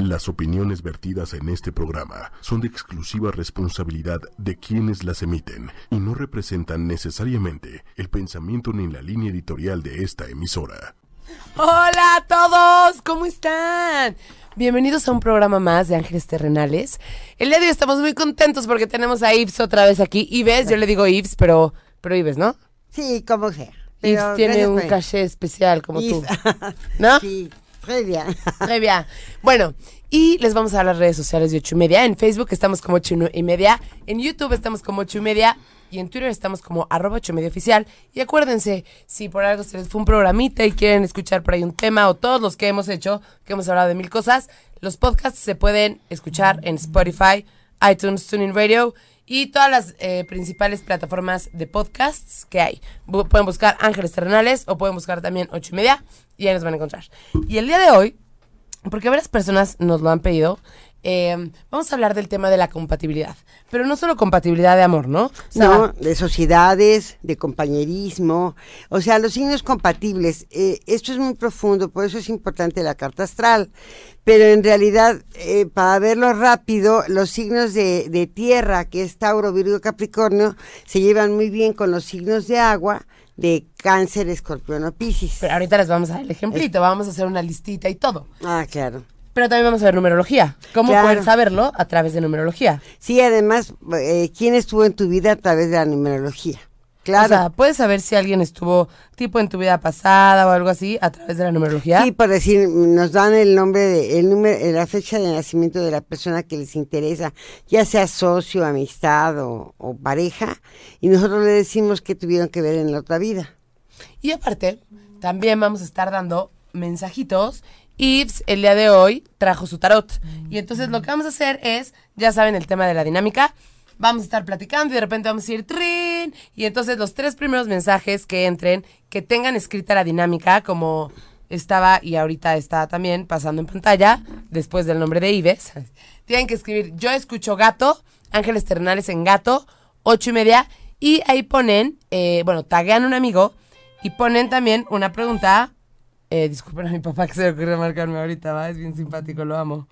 Las opiniones vertidas en este programa son de exclusiva responsabilidad de quienes las emiten y no representan necesariamente el pensamiento ni la línea editorial de esta emisora. Hola a todos, ¿cómo están? Bienvenidos a un programa más de Ángeles Terrenales. El día de hoy estamos muy contentos porque tenemos a Ives otra vez aquí. Ives, yo le digo Ives, pero, pero Ives, ¿no? Sí, como sea. Ives Pero tiene gracias un caché especial como tú. ¿No? Sí, muy bien. Muy bien. Bueno, y les vamos a dar las redes sociales de ocho y media. En Facebook estamos como ocho y media. En YouTube estamos como ocho y media. Y en Twitter estamos como arroba ocho y media oficial. Y acuérdense, si por algo se les fue un programita y quieren escuchar por ahí un tema o todos los que hemos hecho, que hemos hablado de mil cosas, los podcasts se pueden escuchar en Spotify, iTunes, TuneIn Radio y todas las eh, principales plataformas de podcasts que hay. Pueden buscar Ángeles Terrenales o pueden buscar también ocho y media y ahí nos van a encontrar. Y el día de hoy porque varias personas nos lo han pedido. Eh, vamos a hablar del tema de la compatibilidad. Pero no solo compatibilidad de amor, ¿no? O sea, No, de sociedades, de compañerismo, o sea, los signos compatibles. eh, esto es muy profundo, por eso es importante la carta astral. Pero en realidad, eh, para verlo rápido, los signos de, de tierra, que es Tauro, Virgo, Capricornio, se llevan muy bien con los signos de agua, de Cáncer, Escorpión o Piscis. pero ahorita les vamos a dar el ejemplito. Vamos a hacer una listita y todo. Ah, claro. Pero también vamos a ver numerología. ¿Cómo Claro. poder saberlo? A través de numerología. Sí, además, eh, ¿quién estuvo en tu vida a través de la numerología? Claro. O sea, puedes saber si alguien estuvo tipo en tu vida pasada o algo así a través de la numerología. Sí, por decir, nos dan el nombre, de, el número, la fecha de nacimiento de la persona que les interesa, ya sea socio, amistad o, o pareja, y nosotros le decimos que tuvieron que ver en la otra vida. Y aparte, también vamos a estar dando mensajitos. Yves el día de hoy trajo su tarot. Y entonces lo que vamos a hacer es, ya saben el tema de la dinámica, vamos a estar platicando y de repente vamos a ir trin. Y entonces los tres primeros mensajes que entren, que tengan escrita la dinámica, como estaba y ahorita está también pasando en pantalla, después del nombre de Ives, tienen que escribir yo escucho gato, ángeles terrenales en gato, ocho y media, y ahí ponen, eh, bueno, taguean un amigo y ponen también una pregunta. Eh, disculpen a mi papá que se le ocurrió marcarme ahorita, ¿va? Es bien simpático, lo amo.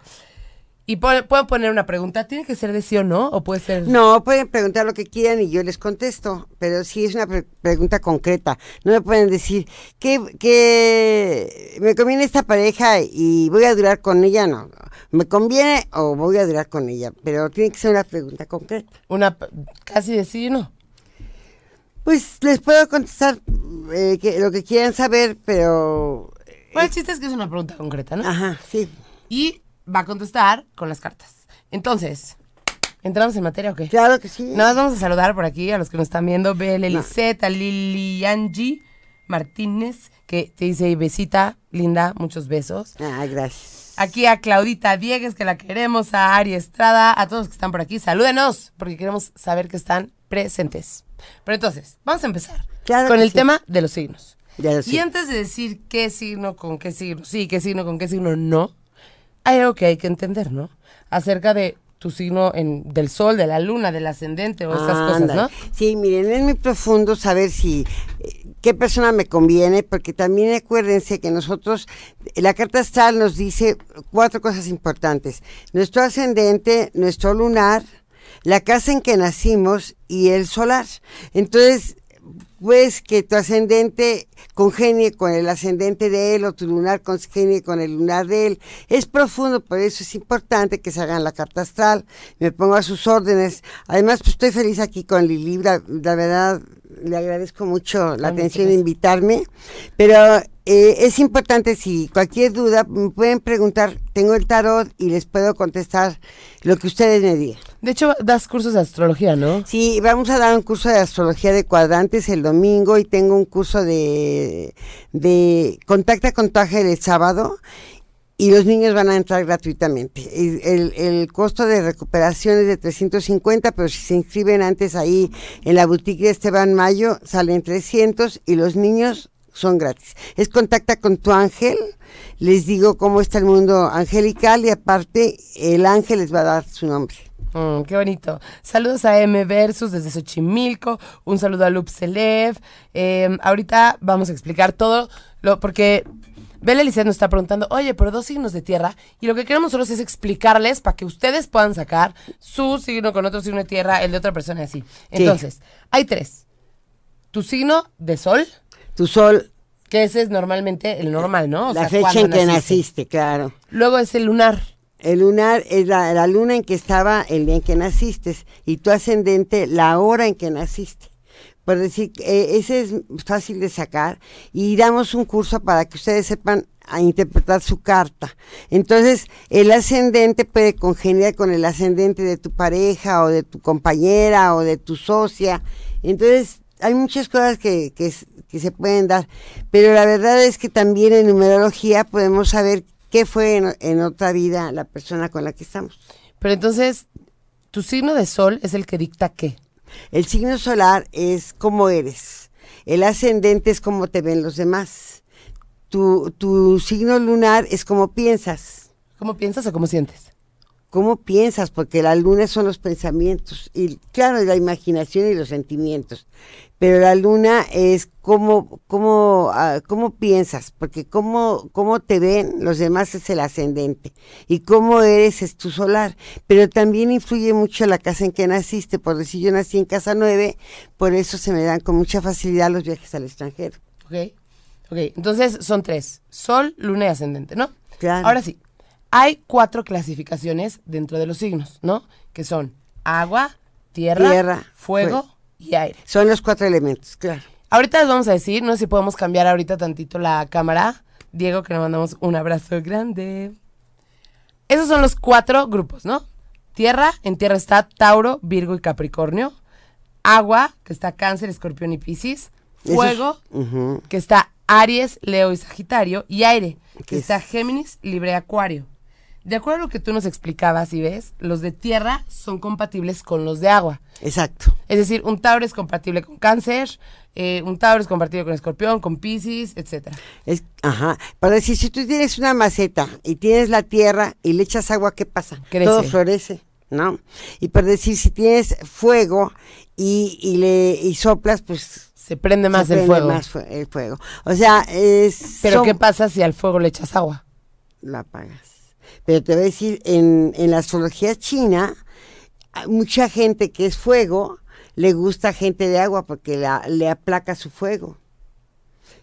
Y pon- pueden poner una pregunta. ¿Tiene que ser de sí o no? ¿O puede ser...? No, pueden preguntar lo que quieran y yo les contesto, pero sí es una pre- pregunta concreta. No me pueden decir que, que me conviene esta pareja y voy a durar con ella, no. Me conviene o voy a durar con ella, pero tiene que ser una pregunta concreta. Una... casi de sí o no. Pues les puedo contestar eh, que, lo que quieran saber, pero... Bueno, el chiste es que es una pregunta concreta, ¿no? Ajá, sí. Y va a contestar con las cartas. Entonces, ¿entramos en materia o qué? Claro que sí. Nada más vamos a saludar por aquí a los que nos están viendo. Bel Eliseta, Lili Angie Martínez, que te dice besita, linda, muchos besos. Ah, gracias. Aquí a Claudita Diegues, que la queremos, a Ari Estrada, a todos los que están por aquí. Salúdenos, porque queremos saber que están presentes. Pero entonces, vamos a empezar Claro con el sí. tema de los signos. Ya Y antes de decir qué signo con qué signo sí, qué signo con qué signo no, hay algo que hay que entender, ¿no? Acerca de tu signo en, del sol, de la luna, del ascendente o esas cosas. ¿no? Sí, miren, es muy profundo saber si eh, qué persona me conviene, porque también acuérdense que nosotros, la carta astral nos dice cuatro cosas importantes. Nuestro ascendente, nuestro lunar, la casa en que nacimos y el solar. Entonces, pues que tu ascendente congenie con el ascendente de él o tu lunar congenie con el lunar de él. Es profundo, por eso es importante que se hagan la carta astral. Me pongo a sus órdenes. Además, pues estoy feliz aquí con Lili. La, la verdad, le agradezco mucho la atención de invitarme. Pero eh, es importante, si cualquier duda, me pueden preguntar. Tengo el tarot y les puedo contestar lo que ustedes me digan. De hecho, das cursos de astrología, ¿no? Sí, vamos a dar un curso de astrología de cuadrantes el domingo y tengo un curso de, de contacta con tu ángel el sábado y los niños van a entrar gratuitamente. El, el costo de recuperación es de 350, pero si se inscriben antes ahí en la boutique de Esteban Mayo, salen 300 y los niños son gratis. Es contacta con tu ángel, les digo cómo está el mundo angelical y aparte el ángel les va a dar su nombre. Mm, qué bonito. Saludos a M Versus desde Xochimilco. Un saludo a Lup Celev. Eh, ahorita vamos a explicar todo, lo, porque Bella Lizeth nos está preguntando, oye, pero dos signos de tierra. Y lo que queremos nosotros es explicarles para que ustedes puedan sacar su signo con otro signo de tierra, el de otra persona y así. Entonces, hay tres. Tu signo de sol, Tu sol, que ese es normalmente el normal, ¿no? O la sea, fecha en que naciste, claro. Luego es el lunar. El lunar es la, la luna en que estaba el día en que naciste y tu ascendente la hora en que naciste. Por decir, eh, ese es fácil de sacar y damos un curso para que ustedes sepan a interpretar su carta. Entonces, el ascendente puede congeniar con el ascendente de tu pareja o de tu compañera o de tu socia. Entonces, hay muchas cosas que, que, se pueden dar, pero la verdad es que también en numerología podemos saber qué fue en, en otra vida la persona con la que estamos. Pero entonces, tu signo de sol es el que dicta qué. El signo solar es cómo eres. El ascendente es cómo te ven los demás. Tu, tu signo lunar es cómo piensas. ¿Cómo piensas o cómo sientes? ¿Cómo piensas? Porque la luna son los pensamientos. Y claro, la imaginación y los sentimientos. Pero la luna es cómo, cómo, ah, cómo piensas. Porque cómo, cómo te ven los demás es el ascendente. Y cómo eres es tu solar. Pero también influye mucho la casa en que naciste. Por decir, yo nací en casa 9, por eso se me dan con mucha facilidad los viajes al extranjero. ¿Ok? Ok, entonces son tres. Sol, luna y ascendente, ¿no? Claro. Ahora sí, hay cuatro clasificaciones dentro de los signos, ¿no? Que son agua, tierra, Tierra, fuego fue- y aire. Son los cuatro elementos, claro. Ahorita les vamos a decir, no sé si podemos cambiar ahorita tantito la cámara. Diego, que le mandamos un abrazo grande. Esos son los cuatro grupos, ¿no? Tierra, en tierra está Tauro, Virgo y Capricornio. Agua, que está Cáncer, Escorpión y Piscis. Fuego, que está Aries, Leo y Sagitario, y aire, que Que es- está Géminis, Libre y Acuario. De acuerdo a lo que tú nos explicabas y ves, los de tierra son compatibles con los de agua. Exacto. Es decir, un Tauro es compatible con Cáncer, eh, un Tauro es compatible con Escorpión, con Piscis, etcétera. Es, ajá. Para decir, si tú tienes una maceta y tienes la tierra y le echas agua, ¿qué pasa? Crece. Todo florece, ¿no? Y para decir, si tienes fuego y, y le y soplas, pues Se prende más se el prende fuego. más el fuego. O sea, es Pero ¿qué pasa si al fuego le echas agua? la apagas. Pero te voy a decir, en, en la astrología china, mucha gente que es fuego le gusta gente de agua porque la- le aplaca su fuego.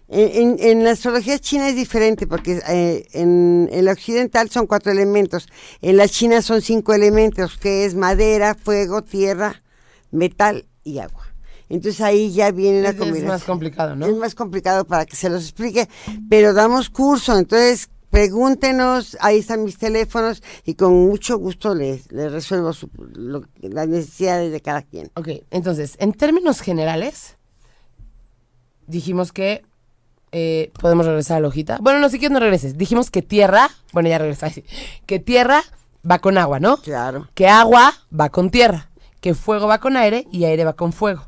En, en- en la astrología china es diferente porque eh, en, en la occidental son cuatro elementos, en la china son cinco elementos, que es madera, fuego, tierra, metal y agua. Entonces ahí ya viene la Es- es combinación. más complicado, ¿no? Es más complicado para que se los explique, pero damos curso, entonces pregúntenos, ahí están mis teléfonos y con mucho gusto les, les resuelvo su- lo- las necesidades de cada quien. Ok, entonces, en términos generales, dijimos que eh, podemos regresar a la hojita. Bueno, no, si quieres no regreses. Dijimos que tierra, bueno, ya regresaste, que tierra va con agua, ¿no? Claro. Que agua va con tierra, que fuego va con aire y aire va con fuego.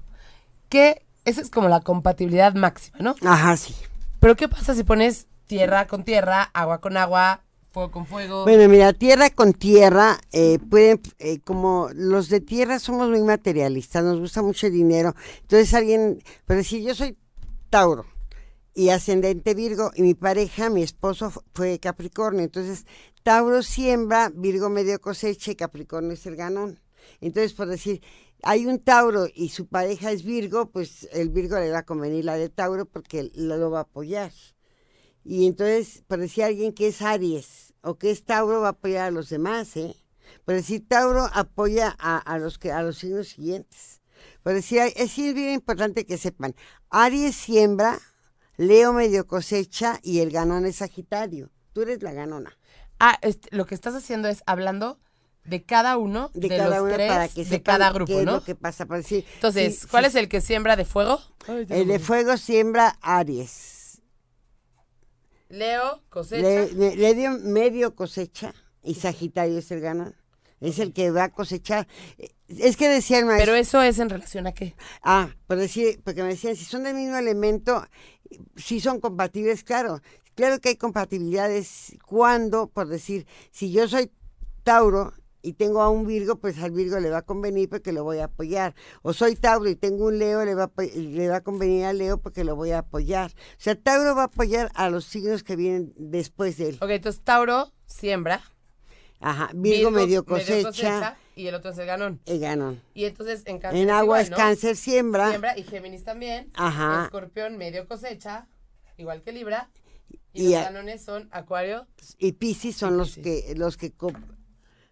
Que esa es como la compatibilidad máxima, ¿no? Ajá, sí. Pero ¿qué pasa si pones tierra con tierra, agua con agua, fuego con fuego? Bueno, mira, tierra con tierra, eh, pueden, eh, como los de tierra somos muy materialistas, nos gusta mucho el dinero. Entonces alguien, pero si yo soy Tauro y ascendente Virgo y mi pareja, mi esposo fu- fue Capricornio, entonces Tauro siembra, Virgo medio cosecha y Capricornio es el ganón. Entonces, por decir, hay un Tauro y su pareja es Virgo, pues el Virgo le va a convenir la de Tauro porque lo va a apoyar. Y entonces, por decir alguien que es Aries o que es Tauro, va a apoyar a los demás, ¿eh? Por decir Tauro apoya a, a los que a los signos siguientes. Por decir, es bien importante que sepan, Aries siembra, Leo medio cosecha y el ganón es Sagitario. Tú eres la ganona. Ah, este, lo que estás haciendo es hablando de cada uno de, De, cada los uno tres para que de cada grupo, qué es ¿no? lo que pasa. Por decir, Entonces, si- ¿cuál si- es el que siembra de fuego? El de fuego siembra Aries. Leo, cosecha. Le, le- le dio medio cosecha y Sagitario es el ganón. Es el que va a cosechar. Es que decía el maestro. Pero eso es en relación a qué? Ah, por decir, porque me decían, si son del mismo elemento, si son compatibles, claro. Claro que hay compatibilidades cuando, por decir, si yo soy Tauro y tengo a un Virgo, pues al Virgo le va a convenir porque lo voy a apoyar. O soy Tauro y tengo un Leo, le va a, le va a convenir al Leo porque lo voy a apoyar. O sea, Tauro va a apoyar a los signos que vienen después de él. Ok, entonces Tauro siembra. Ajá, Virgo, medio cosecha, y el otro es el ganón. y ganón. Y entonces en cáncer En es agua igual, es ¿no? cáncer, siembra. Siembra y Géminis también. Ajá. Escorpión medio cosecha, igual que Libra. Y, Y los a- ganones son Acuario. y Piscis son los que los que.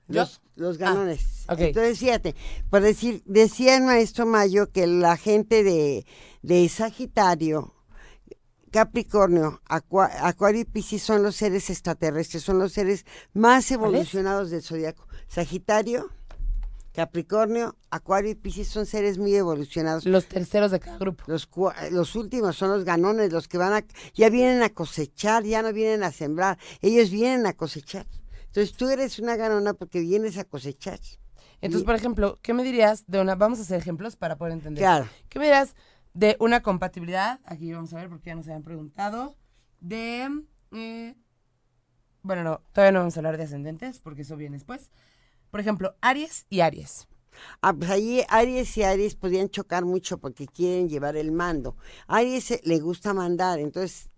Los, los ganones. Ah, ok. Entonces, fíjate, por decir, decía el maestro Mayo que la gente de, de Sagitario, Capricornio, Acua- Acuario y Piscis son los seres extraterrestres, son los seres más evolucionados del zodiaco. Sagitario, Capricornio, Acuario y Piscis son seres muy evolucionados. Los terceros de cada grupo. Los, los últimos son los ganones, los que van a, ya vienen a cosechar, ya no vienen a sembrar, ellos vienen a cosechar. Entonces tú eres una ganona porque vienes a cosechar. Entonces, Y- por ejemplo, ¿qué me dirías de una... Vamos a hacer ejemplos para poder entender. Claro. ¿Qué me dirías de una compatibilidad? Aquí vamos a ver porque ya nos habían preguntado. De... eh, bueno, no, todavía no vamos a hablar de ascendentes porque eso viene después. Por ejemplo, Aries y Aries. Ah, pues ahí Aries y Aries podrían chocar mucho porque quieren llevar el mando. Aries le gusta mandar, entonces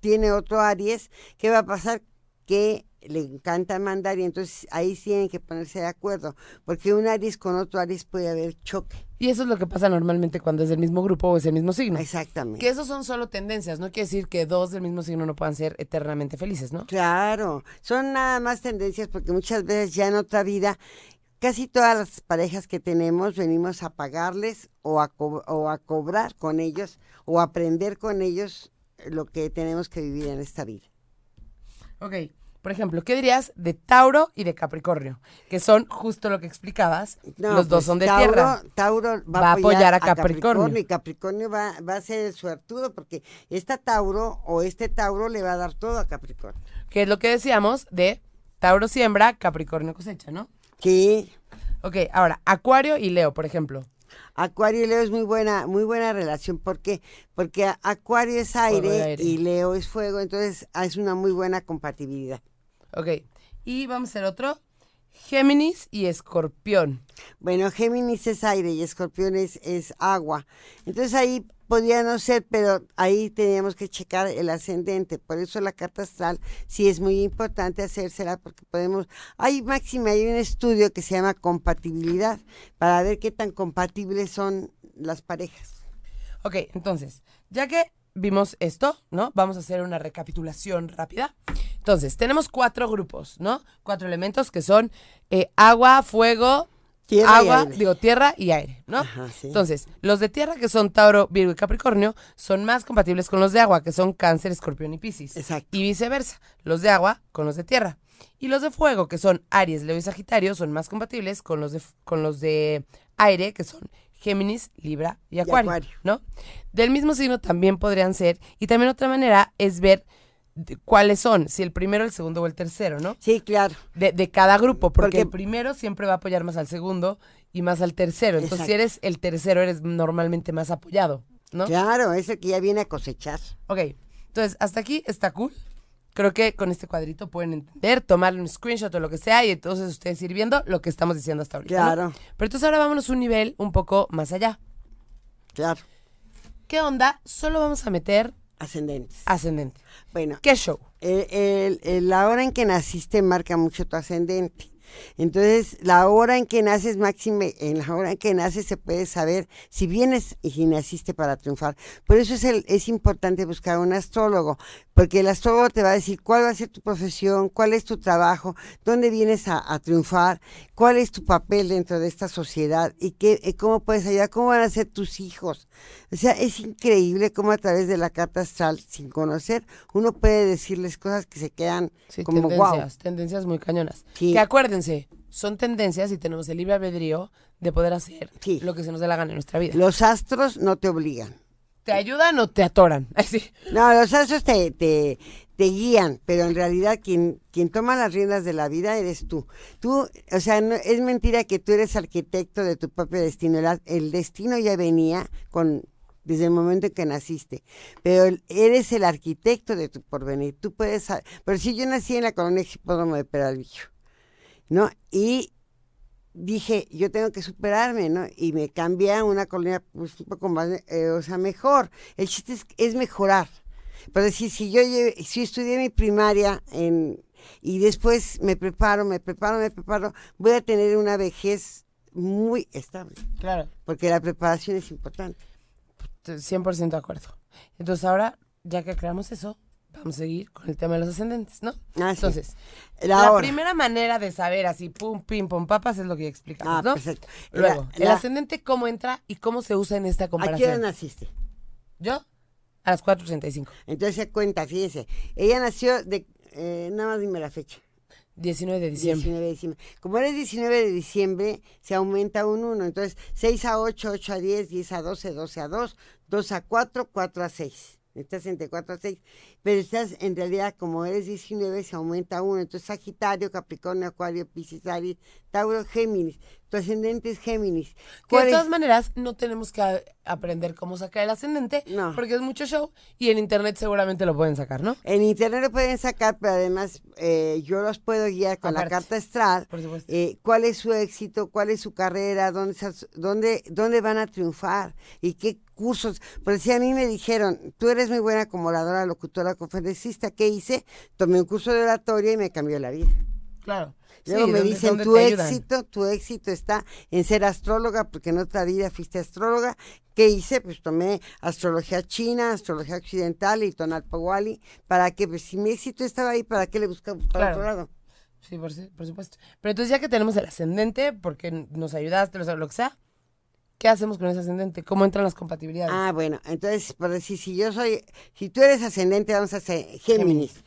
tiene otro Aries. ¿Qué va a pasar? Que le encanta mandar y entonces ahí tienen que ponerse de acuerdo, porque un Aries con otro Aries puede haber choque. Y eso es lo que pasa normalmente cuando es del mismo grupo o es el mismo signo. Exactamente. Que esos son solo tendencias, no quiere decir que dos del mismo signo no puedan ser eternamente felices, ¿no? Claro, son nada más tendencias porque muchas veces ya en otra vida, casi todas las parejas que tenemos venimos a pagarles o a, co- o a cobrar con ellos o a aprender con ellos lo que tenemos que vivir en esta vida. Ok, por ejemplo, ¿qué dirías de Tauro y de Capricornio? Que son justo lo que explicabas. No, Los dos pues, son de Tauro, tierra. Tauro va, Va a apoyar a a Capricornio. Capricornio. y Capricornio va, va a ser el suertudo porque esta Tauro o este Tauro le va a dar todo a Capricornio. Que es lo que decíamos de Tauro siembra, Capricornio cosecha, ¿no? Sí, Ok, ahora, Acuario y Leo, por ejemplo. Acuario y Leo es muy buena, muy buena relación. ¿Por qué? Porque Acuario es aire, aire. y Leo es fuego, entonces ah, es una muy buena compatibilidad. Ok, y vamos a hacer otro. Géminis y Escorpión. Bueno, Géminis es aire y Escorpión es, es agua. Entonces ahí podría no ser, pero ahí teníamos que checar el ascendente. Por eso la carta astral sí es muy importante hacérsela porque podemos... Hay máxima, hay un estudio que se llama compatibilidad para ver qué tan compatibles son las parejas. Ok, entonces, ya que vimos esto, ¿no? Vamos a hacer una recapitulación rápida. Entonces, tenemos cuatro grupos, ¿no? Cuatro elementos que son eh, agua, fuego, Tierra y agua, aire. digo, tierra y aire, ¿no? Ajá, sí. Entonces, los de tierra, que son Tauro, Virgo y Capricornio, son más compatibles con los de agua, que son Cáncer, Escorpión y Piscis. Exacto. Y viceversa, los de agua con los de tierra. Y los de fuego, que son Aries, Leo y Sagitario, son más compatibles con los de, con los de aire, que son Géminis, Libra y Acuario, Acuario. ¿no? Del mismo signo también podrían ser, y también otra manera es ver cuáles son, si el primero, el segundo o el tercero, ¿no? Sí, claro. De, de cada grupo, porque, Porque- el primero siempre va a apoyar más al segundo y más al tercero. Entonces, si eres el tercero, eres normalmente más apoyado, ¿no? Claro, es el que ya viene a cosechar. Ok, entonces, hasta aquí está cool. Creo que con este cuadrito pueden entender, tomarle un screenshot o lo que sea y entonces ustedes ir viendo lo que estamos diciendo hasta ahorita. ¿no? Claro. Pero entonces ahora vámonos un nivel un poco más allá. Claro. ¿Qué onda? Solo vamos a meter Ascendentes. ascendente. Bueno, ¿Qué show? el- el- el- la hora en que naciste marca mucho tu ascendente. Entonces, la hora en que naces, máxime, en la hora en que naces se puede saber si vienes y si naciste para triunfar. Por eso es, el, es importante buscar un astrólogo, porque el astrólogo te va a decir cuál va a ser tu profesión, cuál es tu trabajo, dónde vienes a, a triunfar, cuál es tu papel dentro de esta sociedad y qué, y cómo puedes ayudar, cómo van a ser tus hijos. O sea, es increíble cómo a través de la carta astral, sin conocer, uno puede decirles cosas que se quedan Sí, como wow. tendencias, tendencias muy cañonas. Sí. Que acuérdense, son tendencias y tenemos el libre albedrío de poder hacer Sí. lo que se nos dé la gana en nuestra vida. Los astros no te obligan. ¿Te ayudan o te atoran? Así. No, los astros te, te, te guían, pero en realidad quien, quien toma las riendas de la vida eres tú. Tú, o sea, no, es mentira que tú eres arquitecto de tu propio destino. El, destino ya venía con desde el momento en que naciste, pero eres el arquitecto de tu porvenir. Tú puedes, pero si yo nací en la colonia Hipódromo de Peralvillo, ¿no? Y dije, yo tengo que superarme, ¿no? Y me cambié a una colonia pues, un poco más, eh, o sea, mejor. El chiste es, es mejorar. Pero decir, si yo, lle- si estudié mi primaria en, y después me preparo, me preparo, me preparo, voy a tener una vejez muy estable, Claro, porque la preparación es importante. 100% de acuerdo. Entonces ahora, ya que creamos eso, vamos a seguir con el tema de los ascendentes, ¿no? Ah, sí. Entonces, La primera manera de saber así, pum, pim, pum, papas, es lo que ya explicamos, Ah, ¿no? perfecto. Luego, La- el la- ascendente, ¿cómo entra y cómo se usa en esta ¿A qué hora comparación? naciste? Yo, a las 4.35, Entonces se cuenta, fíjense. Ella nació de, eh, nada más dime la fecha. 19 de diciembre. 19 de diciembre. Como eres 19 de diciembre, se aumenta un 1. Entonces, 6 a 8, 8 a 10, 10 a 12, 12 a 2, 2 a 4, 4 a 6. Estás entre 4 a 6. Pero estás, en realidad, como eres 19, se aumenta 1. Entonces, Sagitario, Capricornio, Acuario, Piscis, Aries, Tauro, Géminis. Tu ascendente es Géminis. Que ¿Cuál de es? todas maneras, no tenemos que aprender cómo sacar el ascendente, No. porque es mucho show y en internet seguramente lo pueden sacar, ¿no? En internet lo pueden sacar, pero además eh, yo los puedo guiar con la carta astral. Por supuesto. eh, cuál es su éxito, cuál es su carrera, dónde, dónde, dónde van a triunfar y qué cursos. Porque si a mí me dijeron, tú eres muy buena como oradora, locutora, conferencista, ¿qué hice? Tomé un curso de oratoria y me cambió la vida. Claro. Luego Sí, me ¿dónde- dicen, dónde tu ayudan? éxito, tu éxito está en ser astróloga, porque en otra vida fuiste astróloga. ¿Qué hice? Pues tomé astrología china, astrología occidental y tonalpawali, para que, pues si mi éxito estaba ahí, ¿para qué le buscamos para Claro. otro lado? Sí, por, por supuesto. Pero entonces ya que tenemos el ascendente, porque nos ayudaste, lo que sea, ¿qué hacemos con ese ascendente? ¿Cómo entran las compatibilidades? Ah, bueno, entonces, por decir, si yo soy, si tú eres ascendente, vamos a hacer Géminis,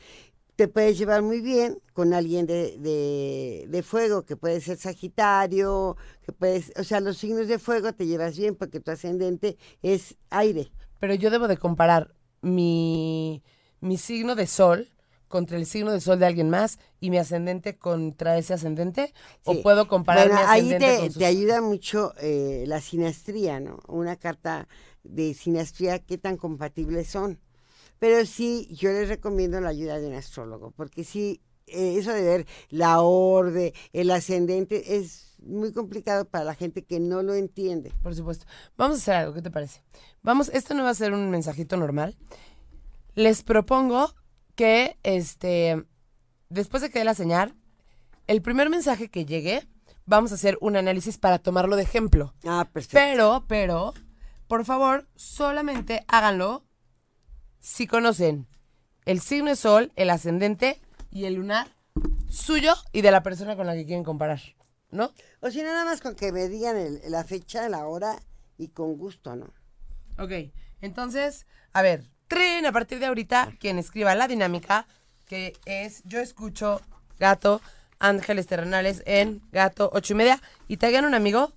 te puedes llevar muy bien con alguien de, de, de fuego, que puede ser Sagitario, que puedes, o sea, los signos de fuego te llevas bien porque tu ascendente es aire. Pero yo debo de comparar mi, mi signo de sol contra el signo de sol de alguien más y mi ascendente contra ese ascendente o Sí. puedo comparar Bueno, mi ahí ascendente te, con sus- te ayuda mucho eh, la sinastría, ¿no? Una carta de sinastría, qué tan compatibles son. Pero sí, yo les recomiendo la ayuda de un astrólogo, porque sí, eh, eso de ver la orde, el ascendente, es muy complicado para la gente que no lo entiende. Por supuesto. Vamos a hacer algo, ¿qué te parece? Vamos, esto no va a ser un mensajito normal. Les propongo que, este, después de que dé la señal, el primer mensaje que llegue, vamos a hacer un análisis para tomarlo de ejemplo. Ah, perfecto. Pero, pero, por favor, solamente háganlo si conocen el signo de sol, el ascendente y el lunar suyo y de la persona con la que quieren comparar, ¿no? O si no, nada más con que me digan el- la fecha, la hora y con gusto, ¿no? Ok, entonces, a ver, tren, a partir de ahorita, quien escriba la dinámica, que es yo escucho gato, ángeles terrenales en gato ocho y media, y traigan un amigo.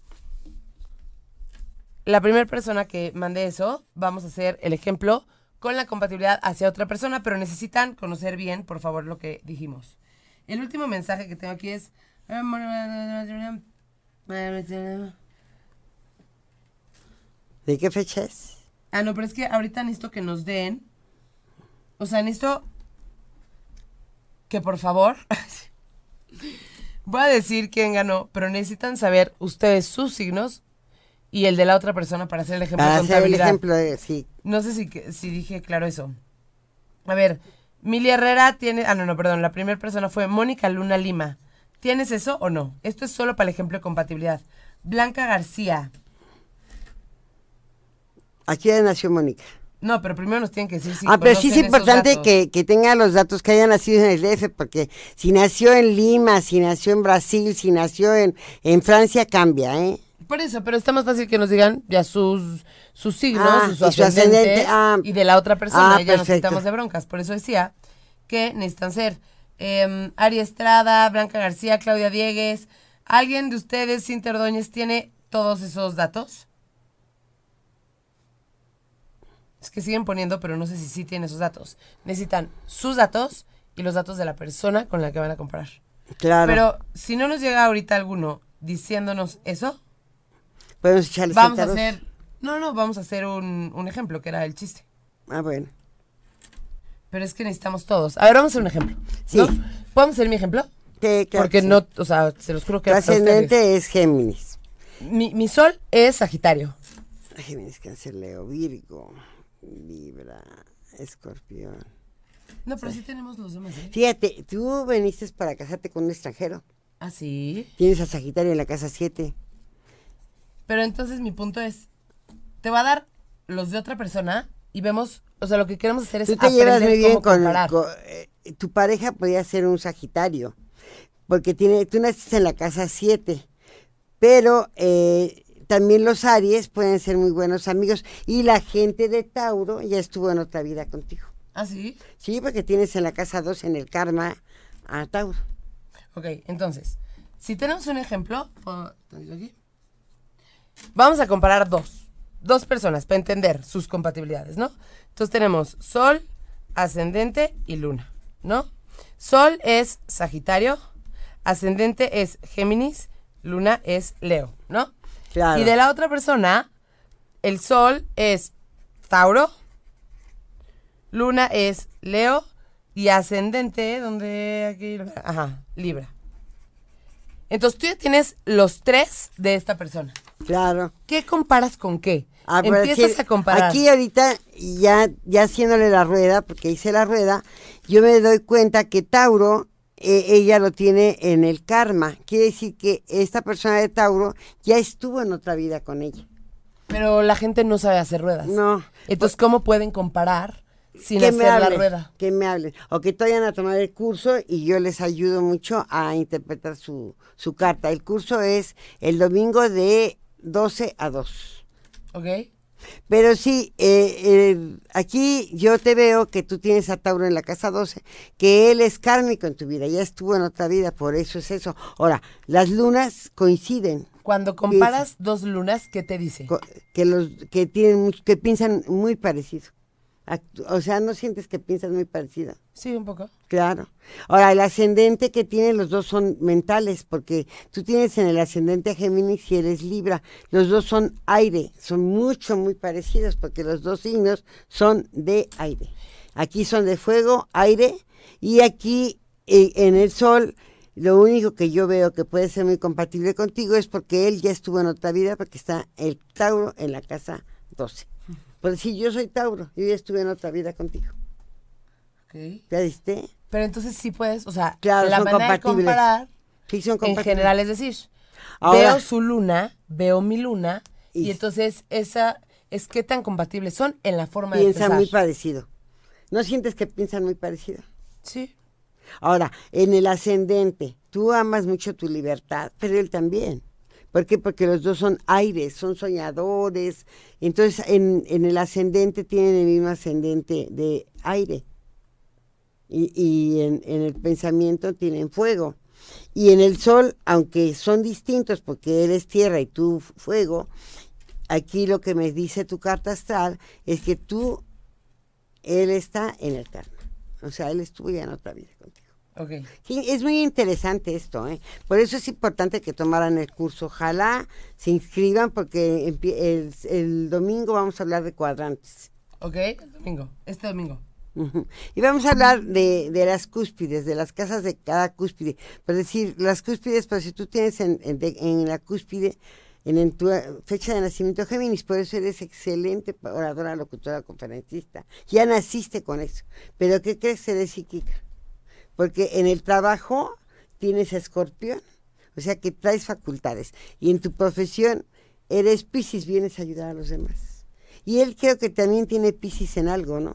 La primera persona que mande eso, vamos a hacer el ejemplo con la compatibilidad hacia otra persona, pero necesitan conocer bien, por favor, lo que dijimos. El último mensaje que tengo aquí es... ¿De qué fecha es? Ah, no, pero es que ahorita necesito que nos den. O sea, necesito que por favor. Voy a decir quién ganó, pero necesitan saber ustedes sus signos y el de la otra persona para hacer el ejemplo Para de hacer el contabilidad. ejemplo de, sí. No sé si, si dije claro eso. A ver, Mili Herrera tiene. Ah, no, no, perdón. La primera persona fue Mónica Luna Lima. ¿Tienes eso o no? Esto es solo para el ejemplo de compatibilidad. Blanca García. Aquí ya nació Mónica. No, pero primero nos tienen que decir si ah, pero sí es importante que, que tenga los datos que haya nacido en el DF, porque si nació en Lima, si nació en Brasil, si nació en, en Francia, cambia, ¿eh? Por eso, pero está más fácil que nos digan ya sus, sus signos, Ah, sus y su ascendente, ah. y de la otra persona. Ah, y ya nos quitamos de broncas. Por eso decía que necesitan ser eh, Ari Estrada, Blanca García, Claudia Diegues. ¿Alguien de ustedes, Cintia Ordóñez, tiene todos esos datos? Es que siguen poniendo, pero no sé si sí tiene esos datos. Necesitan sus datos y los datos de la persona con la que van a comparar. Claro. Pero si no nos llega ahorita alguno diciéndonos eso, Podemos echarle Vamos a hacer. No, no, vamos a hacer un, un ejemplo, que era el chiste. Ah, bueno. Pero es que necesitamos todos. A ver, vamos a hacer un ejemplo. Sí. ¿no? ¿Podemos hacer mi ejemplo? Sí, claro Porque que sí. no, o sea, se los juro que Tu para ustedes. ascendente es Géminis. Mi, mi sol es Sagitario. Géminis, Cáncer, Leo, Virgo, Libra, Escorpión. No, pero sí tenemos los demás, ¿eh? Fíjate, tú veniste para casarte con un extranjero. Ah, sí. Tienes a Sagitario en la casa 7. Pero entonces mi punto es, te va a dar los de otra persona y vemos, o sea, lo que queremos hacer es Tú te llevas aprender muy bien con, eh, tu pareja podría ser un Sagitario, porque tiene, tú naciste en la casa 7, pero eh, también los Aries pueden ser muy buenos amigos y la gente de Tauro ya estuvo en otra vida contigo. Ah, sí. Sí, porque tienes en la casa 2 en el karma a Tauro. Ok, entonces, si tenemos un ejemplo, ¿puedo- tantito aquí? Vamos a comparar dos, dos personas para entender sus compatibilidades, ¿no? Entonces tenemos Sol, Ascendente y Luna, ¿no? Sol es Sagitario, Ascendente es Géminis, Luna es Leo, ¿no? Claro. Y de la otra persona, el Sol es Tauro, Luna es Leo y ascendente, donde aquí, ajá, Libra. Entonces tú ya tienes los tres de esta persona. Claro. ¿Qué comparas con qué? Ah, Empiezas decir, a comparar. Aquí ahorita, ya, ya haciéndole la rueda, porque hice la rueda, yo me doy cuenta que Tauro, eh, ella lo tiene en el karma. Quiere decir que esta persona de Tauro ya estuvo en otra vida con ella. Pero la gente no sabe hacer ruedas. No. Entonces, ¿cómo pueden comparar sin que hacer me la hablen, rueda? que me hablen. O que vayan a tomar el curso y yo les ayudo mucho a interpretar su, su carta. El curso es el domingo de 12 a 2. ¿Ok? Pero sí, eh, eh, aquí yo te veo que tú tienes a Tauro en la casa 12, que él es kármico en tu vida, ya estuvo en otra vida, por eso es eso. Ahora, las lunas coinciden, Cuando comparas dos lunas, ¿qué te dice? que los que tienen que piensan muy parecido. O sea, no sientes que piensan muy parecido. Sí, un poco. Claro. Ahora, el ascendente que tienen los dos son mentales, porque tú tienes en el ascendente a Géminis y eres Libra. Los dos son aire, son mucho, muy parecidos, porque los dos signos son de aire. Aquí son de fuego, aire, y aquí eh, en el sol, lo único que yo veo que puede ser muy compatible contigo es porque él ya estuvo en otra vida, porque está el Tauro en la casa 12. Por decir, yo soy Tauro, yo ya estuve en otra vida contigo. Ok. ¿Ya viste? Pero entonces sí puedes, o sea, Claro, la son manera de comparar Sí, son en general es decir, Ahora- veo su luna, veo mi luna, y, Y- entonces esa es qué tan compatibles son en la forma piensan de pensar. muy parecido. ¿No sientes que piensan muy parecido? Sí. Ahora, en el ascendente, tú amas mucho tu libertad, pero él también. ¿Por qué? Porque los dos son aires, son soñadores. Entonces, en, en el ascendente tienen el mismo ascendente de aire. Y, y en, en el pensamiento tienen fuego. Y en el sol, aunque son distintos porque él es tierra y tú fuego, aquí lo que me dice tu carta astral es que tú, él está en el karma. O sea, él estuvo ya en otra vida contigo. Ok. Sí, es muy interesante esto, ¿eh? Por eso es importante que tomaran el curso. Ojalá se inscriban porque el, el domingo vamos a hablar de cuadrantes. Ok, el domingo, este domingo. Y vamos a hablar de, de las cúspides, de las casas de cada cúspide. Por decir, las cúspides, pero si tú tienes en, en, de- en la cúspide, en, en tu fecha de nacimiento Géminis, por eso eres excelente oradora, locutora, conferencista. Ya naciste con eso. Pero ¿qué crees? Eres psíquica. Porque en el trabajo tienes escorpión, o sea que traes facultades. Y en tu profesión eres Piscis, vienes a ayudar a los demás. Y él creo que también tiene Piscis en algo, ¿no?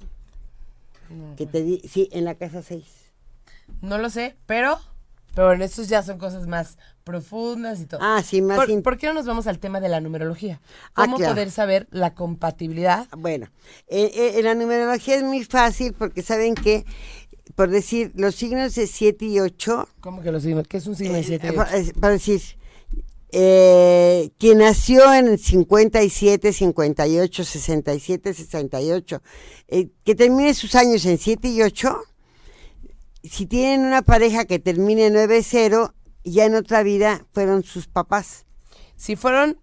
Que te di, sí, en la casa 6. No lo sé, pero, pero en estos ya son cosas más profundas y todo. Ah, sí, más ¿Por, por qué no nos vamos al tema de la numerología? Ah, ¿Cómo claro. poder saber la compatibilidad? Bueno, eh, eh, en la numerología es muy fácil porque saben que, por decir, los signos de 7 y 8, ¿Cómo que lo signos? ¿Qué es un signo de siete? y eh, ocho? pa- eh, para decir, eh, quien nació en el 57, 58, 67, 68, eh, que termine sus años en 7 y 8, si tienen una pareja que termine 9-0, ya en otra vida fueron sus papás. Si fueron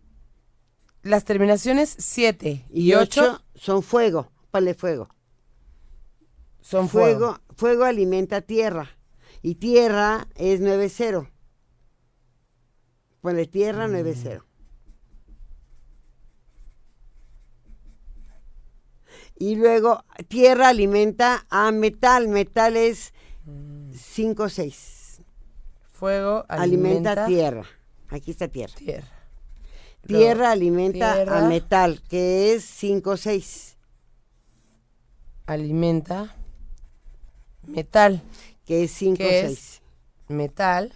las terminaciones 7 y Y 8, 8 son fuego, ponle fuego. son fuego. Fuego, fuego alimenta tierra. Y tierra es 9-0. Pone tierra 9-0. Y luego tierra alimenta a metal. Metal es 5-6. Fuego Alimenta, alimenta, tierra. Aquí está tierra. tierra. Tierra Luego, alimenta tierra. a metal, que es 5-6. Alimenta metal. Que es 5-6. ¿Qué es? Metal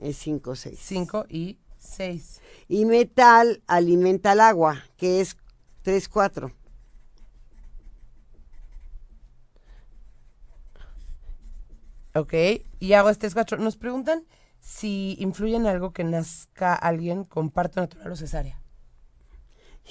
Es 5-6. 5 y 6. Y metal alimenta al agua, que es 3-4. Ok. Y hago este 4. Nos preguntan si influye en algo que nazca alguien con parto natural o cesárea.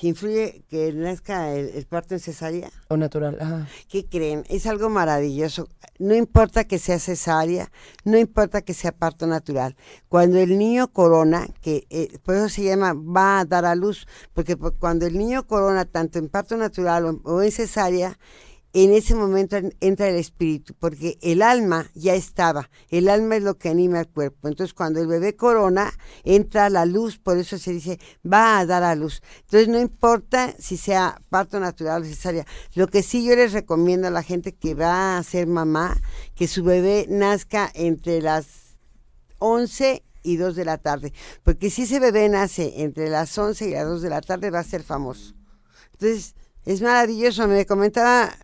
Influye que nazca el, el parto en cesárea, O natural. Ajá. ¿qué creen? Es algo maravilloso. No importa que sea cesárea, no importa que sea parto natural. Cuando el niño corona, que eh, por eso se llama va a dar a luz, porque por- cuando el niño corona, tanto en parto natural o, o en cesárea, en ese momento en- entra el espíritu, porque el alma ya estaba, el alma es lo que anima al cuerpo. Entonces cuando el bebé corona, entra la luz, por eso se dice va a dar a luz. Entonces no importa si sea parto natural o cesárea, lo que sí yo les recomiendo a la gente que va a ser mamá, que su bebé nazca entre las 11 y 2 de la tarde, porque si ese bebé nace entre las 11 y las 2 de la tarde va a ser famoso. Entonces, es maravilloso, me comentaba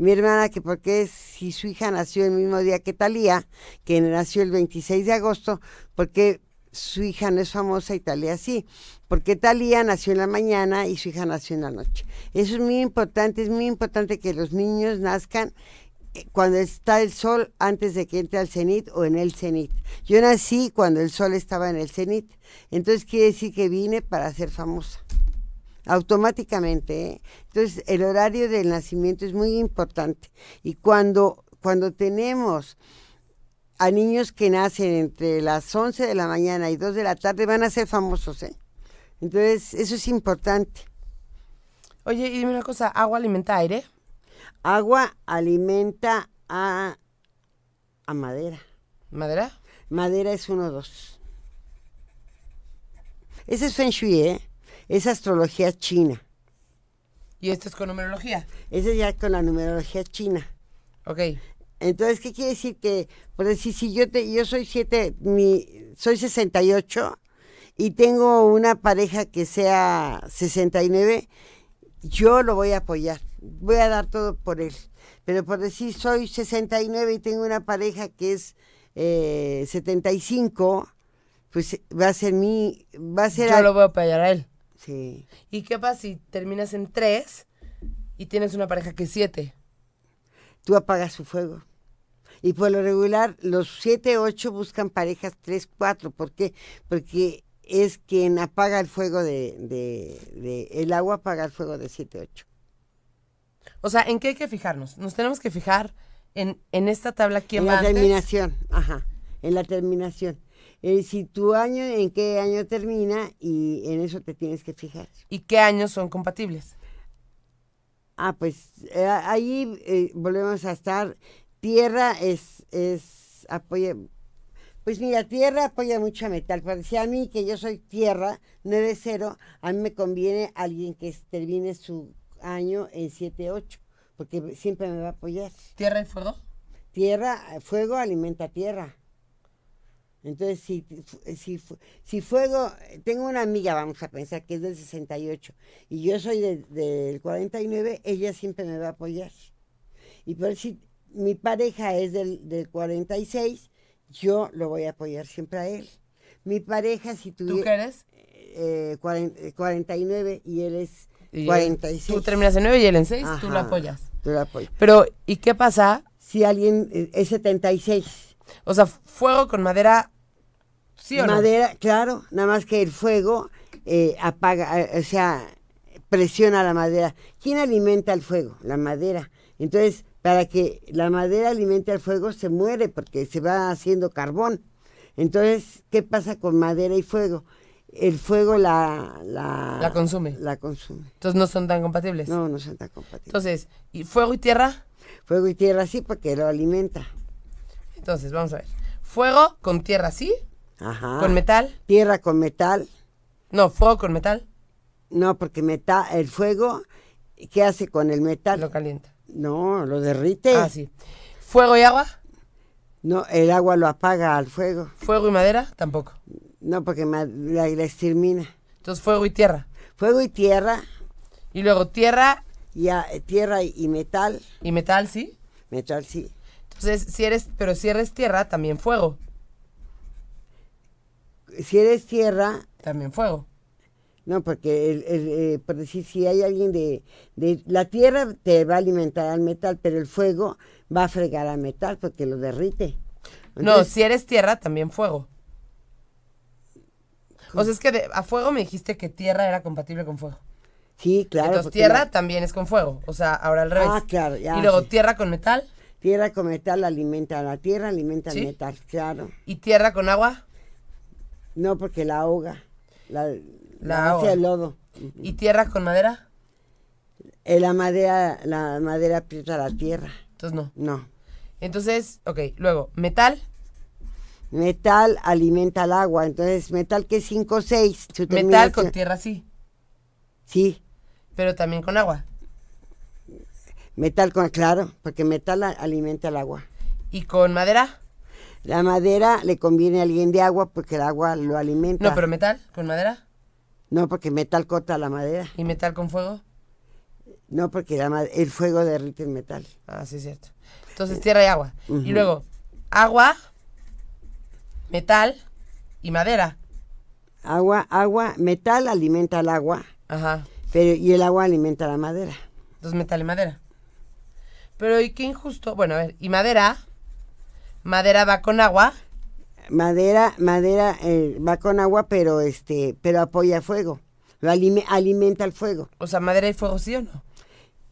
mi hermana que porque si su hija nació el mismo día que Talía, que nació el 26 de agosto, porque su hija no es famosa y Talía sí, porque Talía nació en la mañana y su hija nació en la noche. Eso es muy importante, es muy importante que los niños nazcan eh, cuando está el sol antes de que entre al cenit o en el cenit. Yo nací cuando el sol estaba en el cenit, entonces quiere decir que vine para ser famosa automáticamente. ¿eh? Entonces, el horario del nacimiento es muy importante. Y cuando, cuando tenemos a niños que nacen entre las 11 de la mañana y 2 de la tarde, van a ser famosos. ¿eh? Entonces, eso es importante. Oye, y dime una cosa, ¿agua alimenta aire? Agua alimenta a, a madera. ¿Madera? Madera es uno, dos. Ese es Feng Shui, ¿eh? Es astrología china. Y esto es con numerología. Ese es ya con la numerología china. Ok. Entonces, ¿qué quiere decir? Que, por decir, si yo, te, yo soy siete, mi, soy 68 y tengo una pareja que sea 69, yo lo voy a apoyar. Voy a dar todo por él. Pero por decir, soy 69 y tengo una pareja que es eh, 75, pues va a ser mi, va a ser... Yo lo voy a apoyar a él. Sí. ¿Y qué pasa si terminas en 3 y tienes una pareja que es 7? tú apagas su fuego. Y por lo regular, los 7, 8 buscan parejas 3, 4. ¿Por qué? Porque es quien apaga el fuego de, de- de- el agua apaga el fuego de 7, 8. O sea, ¿en qué hay que fijarnos? Nos tenemos que fijar en, en esta tabla quién En la terminación, ajá, en la terminación. Eh, si tu año, en qué año termina y en eso te tienes que fijar. y qué años son compatibles. Ah, pues eh, ahí eh, volvemos a estar. Tierra es, es apoya. Pues mira, tierra apoya mucho a metal. Parecía a mí que yo soy tierra 9-0, a mí me conviene alguien que termine su año en 7-8, porque siempre me va a apoyar. ¿Tierra y fuego? Tierra, fuego alimenta tierra. Entonces, si, si, fu- si fuego, tengo una amiga, vamos a pensar, que es del 68, y yo soy del- del 49, ella siempre me va a apoyar. Y por si mi pareja es del, del 46, yo lo voy a apoyar siempre a él. Mi pareja, si ¿Tú qué eres? eh, cuaren- eh, 49 y él es Y él- 46. Tú terminas en 9 y él en 6, tú lo Ajá, apoyas. Tú lo apoyas. Pero, ¿y qué pasa? Si alguien eh, es 76, O sea, fuego con madera, ¿sí o no? Madera, claro, nada más que el fuego eh, apaga, eh, o sea, presiona la madera. ¿Quién alimenta el fuego? La madera. Entonces, para que la madera alimente al fuego, se muere porque se va haciendo carbón. Entonces, ¿qué pasa con madera y fuego? El fuego la... La, La consume. La consume. Entonces no son tan compatibles. No, no son tan compatibles. Entonces, ¿y fuego y tierra? fuego y tierra sí, porque lo alimenta. Entonces, vamos a ver. Fuego con tierra, ¿sí? Ajá. Con metal. Tierra con metal. No, fuego con metal. No, porque metal, el fuego, ¿qué hace con el metal? Lo calienta. No, lo derrite. Ah, sí. Fuego y agua. No, el agua lo apaga al fuego. Fuego y madera, tampoco. No, porque la, la extermina. Entonces, fuego y tierra. Fuego y tierra, Y luego tierra ya, eh, tierra y, y metal. y metal, ¿sí? Metal sí. Entonces, si eres, pero si eres tierra, también fuego. Si eres tierra, También fuego. no, porque el, el, eh, por decir, si hay alguien de, de... La tierra te va a alimentar al metal, pero el fuego va a fregar al metal porque lo derrite. No, si eres tierra, también fuego. O sea, es que de- a fuego me dijiste que tierra era compatible con fuego. Sí, claro. Entonces, tierra la- también es con fuego. O sea, ahora al revés. Ah, claro, ya, Y luego sí. tierra con metal Tierra con metal alimenta a la tierra, alimenta ¿Sí? al metal, claro. y tierra con agua No, porque la ahoga. La, La la ahoga. hace el lodo. y tierra con madera. Eh, la madera, la madera aprieta la tierra. Entonces, no. No. Entonces, ok. Luego, metal. Metal alimenta al agua. Entonces, metal que es 5 o 6. Metal con tierra, sí. Sí. Pero también con agua. Metal con, claro, porque metal alimenta al agua. Y con madera. La madera le conviene a alguien de agua porque el agua lo alimenta. No, pero metal con madera. No, porque metal corta la madera. Y metal con fuego. No, porque la el fuego derrite el metal. Ah, sí, es cierto. Entonces, tierra y agua. Y luego, agua, metal y madera. Agua, agua, metal alimenta al agua, Ajá. pero y el agua alimenta la madera. Entonces, metal y madera. Pero, ¿y qué injusto? Bueno, a ver, y madera. Madera va con agua. Madera, madera eh, va con agua, pero este, pero apoya fuego. Lo alime- alimenta el fuego. O sea, madera y fuego, ¿sí o no?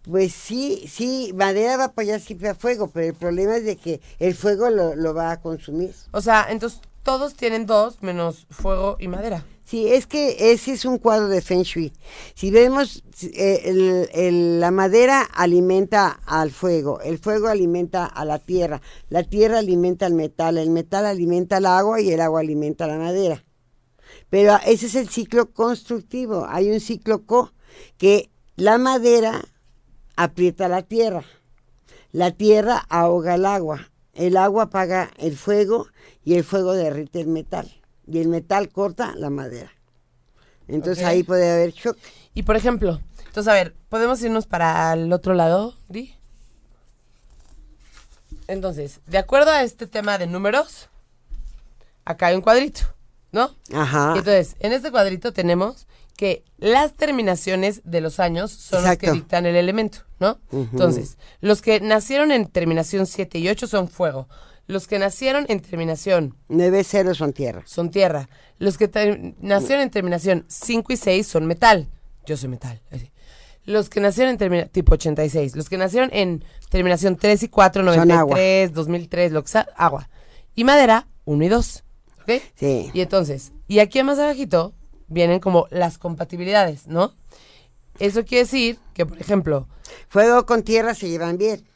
Pues sí, sí, madera va a apoyar siempre a fuego, pero el problema es de que el fuego lo, lo va a consumir. O sea, entonces todos tienen dos menos fuego y madera. Sí, es que ese es un cuadro de Feng Shui. Si vemos, eh, el- la madera alimenta al fuego, el fuego alimenta a la tierra, la tierra alimenta al metal, el metal alimenta al agua y el agua alimenta a la madera. Pero ese es el ciclo constructivo. Hay un ciclo co que la madera aprieta la tierra, la tierra ahoga el agua, el agua apaga el fuego y el fuego derrite el metal y el metal corta la madera. Entonces ahí puede haber shock. Y por ejemplo, entonces, a ver, ¿podemos irnos para el otro lado, Di? Entonces, de acuerdo a este tema de números, acá hay un cuadrito, ¿no? Ajá. Entonces, en este cuadrito tenemos que las terminaciones de los años son los que Exacto. dictan el elemento, ¿no? Entonces, los que nacieron en terminación 7 y 8 son fuego. Los que nacieron en terminación Nueve ceros son tierra. son tierra. Los que nacieron en terminación 5 y 6 son metal. Yo soy metal. así. Los que nacieron en terminación, tipo 86. Los que nacieron en terminación 3 y 4, Son 93, 2003, lo que sea, agua. Y madera, 1 y 2. ¿Ok? Sí. Y entonces, y aquí más abajito vienen como las compatibilidades, ¿no? Eso quiere decir que, por ejemplo, Fuego con tierra se llevan bien.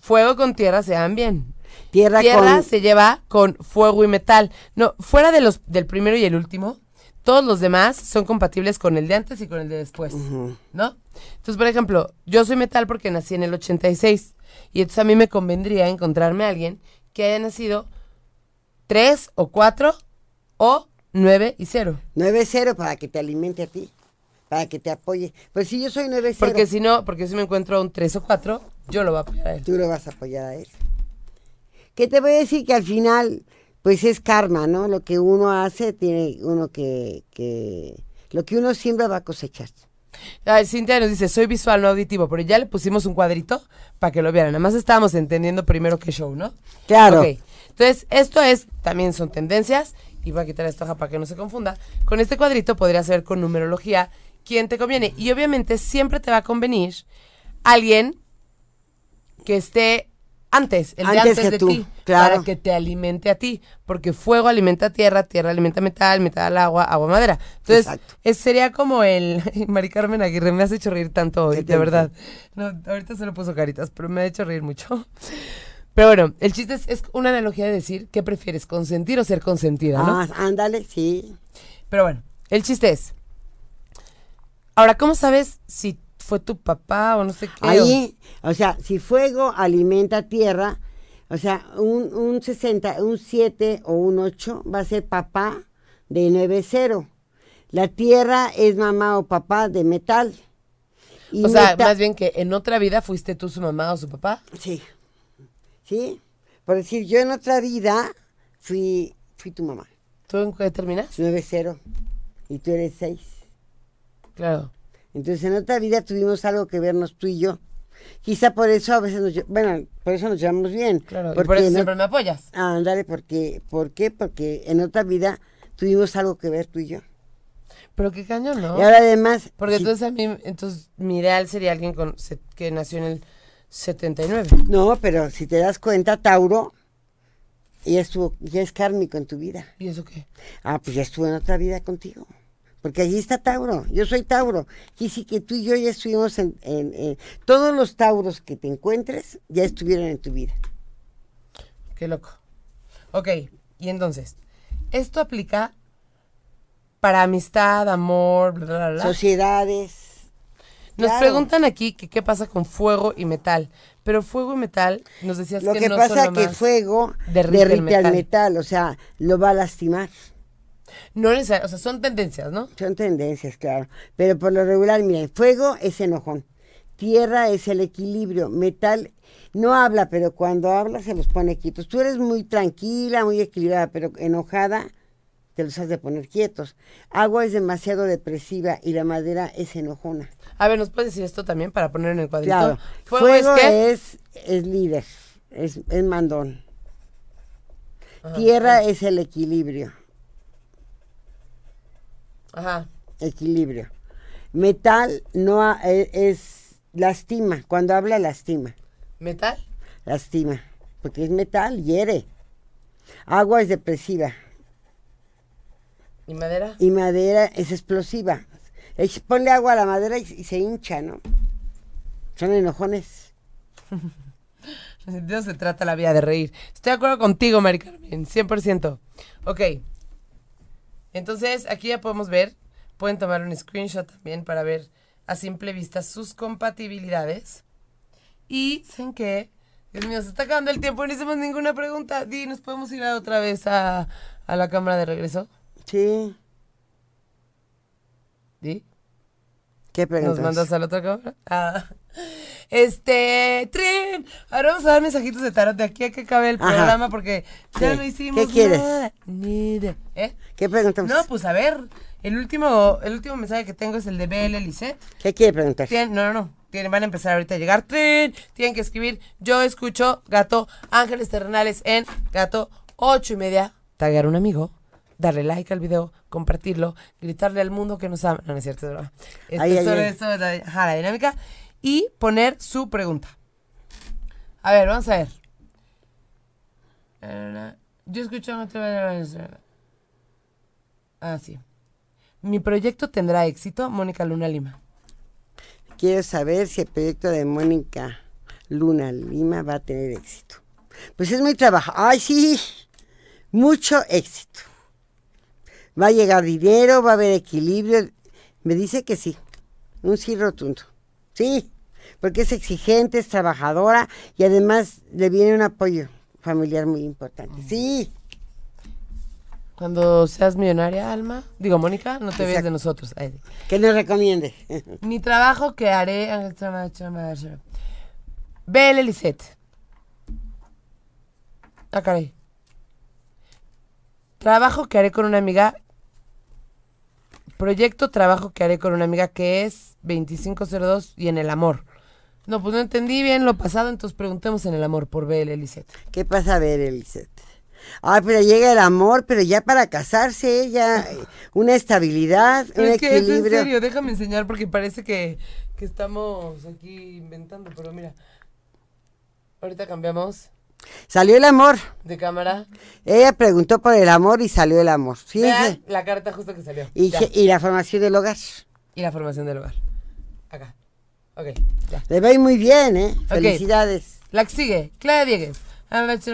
fuego con tierra se dan bien. Tierra, Tierra con se lleva con fuego y metal. No, fuera de los del primero y el último, todos los demás son compatibles con el de antes y con el de después, ¿no? Entonces, por ejemplo, yo soy metal porque nací en el 86 y entonces a mí me convendría encontrarme a alguien que haya nacido 3 o 4 o 9 y 0. nueve cero para que te alimente a ti, para que te apoye. Pues si yo soy nueve cero, Porque si no, porque si me encuentro un 3 o 4, yo lo voy a apoyar a él. tú lo vas a apoyar a él. Que te voy a decir que al final, pues es karma, ¿no? Lo que uno hace, tiene uno que, que lo que uno siembra va a cosechar. Cintia nos dice, soy visual, no auditivo, pero ya le pusimos un cuadrito para que lo vieran. Nada más estábamos entendiendo primero qué show, ¿no? Claro. Ok, Entonces, esto es, también son tendencias, y voy a quitar esta hoja para que no se confunda. Con este cuadrito podría ser con numerología quién te conviene. Y obviamente siempre te va a convenir alguien que esté antes, el de Antes antes que de tú, ti, claro. para que te alimente a ti, porque fuego alimenta tierra, tierra alimenta metal, metal agua, agua madera. Entonces, es- sería como el Mari Carmen Aguirre, me has hecho reír tanto hoy, ¿Qué te de verdad. No, ahorita se lo puso caritas, pero me ha hecho reír mucho. Pero bueno, el chiste es, es una analogía de decir qué prefieres, consentir o ser consentida, ¿no? Ah, ándale, sí. Pero bueno, el chiste es. Ahora, ¿cómo sabes si fue tu papá o no sé qué? Ahí, o sea, si fuego alimenta tierra, o sea, un, un 60, un 7 o un 8 va a ser papá de 9-0. La tierra es mamá o papá de metal. Y O sea, más bien que en otra vida fuiste tú su mamá o su papá. Sí. ¿Sí? Por decir, yo en otra vida fui, fui tu mamá. ¿Tú en qué terminas? 9-0. Y tú eres 6. Claro. Entonces en otra vida tuvimos algo que vernos tú y yo. Quizá por eso a veces nos, bueno, por eso nos llevamos bien. Claro. Y Porque por eso siempre me apoyas. Ah, ándale, porque, ¿por qué? Porque en otra vida tuvimos algo que ver tú y yo. Pero qué cañón, ¿no? Y ahora además, Porque si- entonces a mí, entonces mi ideal sería alguien con se- que nació en el 79. no, pero si te das cuenta, Tauro ya estuvo, ya es kármico en tu vida. ¿Y eso qué? Ah, pues ya estuvo en otra vida contigo. Porque allí está Tauro, yo soy Tauro. Y sí que tú y yo ya estuvimos en, en- en- todos los Tauros que te encuentres ya estuvieron en tu vida. Qué loco. Ok, y entonces, esto aplica para amistad, amor, bla, bla, bla. Sociedades. Nos claro. preguntan aquí que qué pasa con fuego y metal. Pero fuego y metal, nos decías Lo que, que no pasa son lo que fuego derrite derrite, el metal. al metal, o sea, lo va a lastimar. No necesariamente, o sea, son tendencias, ¿no? Son tendencias, claro. Pero por lo regular, miren, fuego es enojón. Tierra es el equilibrio. Metal no habla, pero cuando habla se los pone quietos. Tú eres muy tranquila, muy equilibrada, pero enojada te los has de poner quietos. Agua es demasiado depresiva y la madera es enojona. A ver, ¿nos puedes decir esto también para poner en el cuadrito? Claro. Fuego, Fuego, es es, es líder, es, es mandón. Tierra es el equilibrio. Ajá. equilibrio. Metal no ha- e- es lastima, cuando habla lastima, ¿Metal? lastima, porque es metal, hiere. Agua es depresiva ¿Y madera? y madera es explosiva. Ponle agua a la madera y, y se hincha, ¿no? Son enojones. De eso se trata la vida de reír. Estoy de acuerdo contigo, Mari Carmen, 100%. Ok. Entonces, aquí ya podemos ver, pueden tomar un screenshot también para ver a simple vista sus compatibilidades. Y, ¿saben qué? Dios mío, se está acabando el tiempo no hicimos ninguna pregunta. Di, ¿nos podemos ir a otra vez a, a la cámara de regreso? Sí. Di. ¿Qué preguntas? ¿Nos mandas a la otra cámara? Ah. Este, Trin, ahora vamos a dar mensajitos de tarot de aquí a que acabe el Ajá. programa porque ya Sí. no hicimos ¿Qué quieres? nada. ¿Eh? ¿Qué preguntamos? No, pues a ver, el último, el último mensaje que tengo es el de BL Lisette. ¿Qué quiere preguntar? Tienen- no, no, no. Tienen, van a empezar ahorita a llegar. Trin, tienen que escribir. Yo escucho Gato Ángeles Terrenales en Gato ocho y media. Taguear a un amigo. Darle like al video, compartirlo, gritarle al mundo que nos ama. No, no es cierto, es broma. Esto Ay, es ay, ay. esto, la, ajá, la dinámica. Y poner su pregunta. A ver, vamos a ver. Yo escucho Ah, sí. Mi proyecto tendrá éxito, Mónica Luna Lima. Quiero saber si el proyecto de Mónica Luna Lima va a tener éxito. Pues es muy trabajo. Ay, sí, mucho éxito. Va a llegar dinero, va a haber equilibrio. Me dice que sí, un sí rotundo. Sí, porque es exigente, es trabajadora y además le viene un apoyo familiar muy importante. Sí, Cuando seas millonaria, Alma, digo, Mónica, no te Exacto. de nosotros. Ay, que nos recomiende. Mi trabajo que haré. Belle Lisette. Ah, caray. Trabajo que haré con una amiga. Proyecto trabajo que haré con una amiga que es 2502 y en el amor. No, pues no entendí bien lo pasado, entonces preguntemos en el amor por Belle Lisette. ¿Qué pasa a ver, Elisette? Ay, pero llega el amor, pero ya para casarse, ya una estabilidad, un es que es en equilibrio. serio, déjame enseñar porque parece que, que estamos aquí inventando, pero mira. Ahorita cambiamos Salió el amor. de cámara. Ella preguntó por el amor y salió el amor. Vean la carta justo que salió. Y, Ya. que- y la formación del hogar. Y la formación del hogar. Acá. Ok, ya. Le ir muy bien, ¿eh? Felicidades. La que sigue, Clara Diegues. Sí,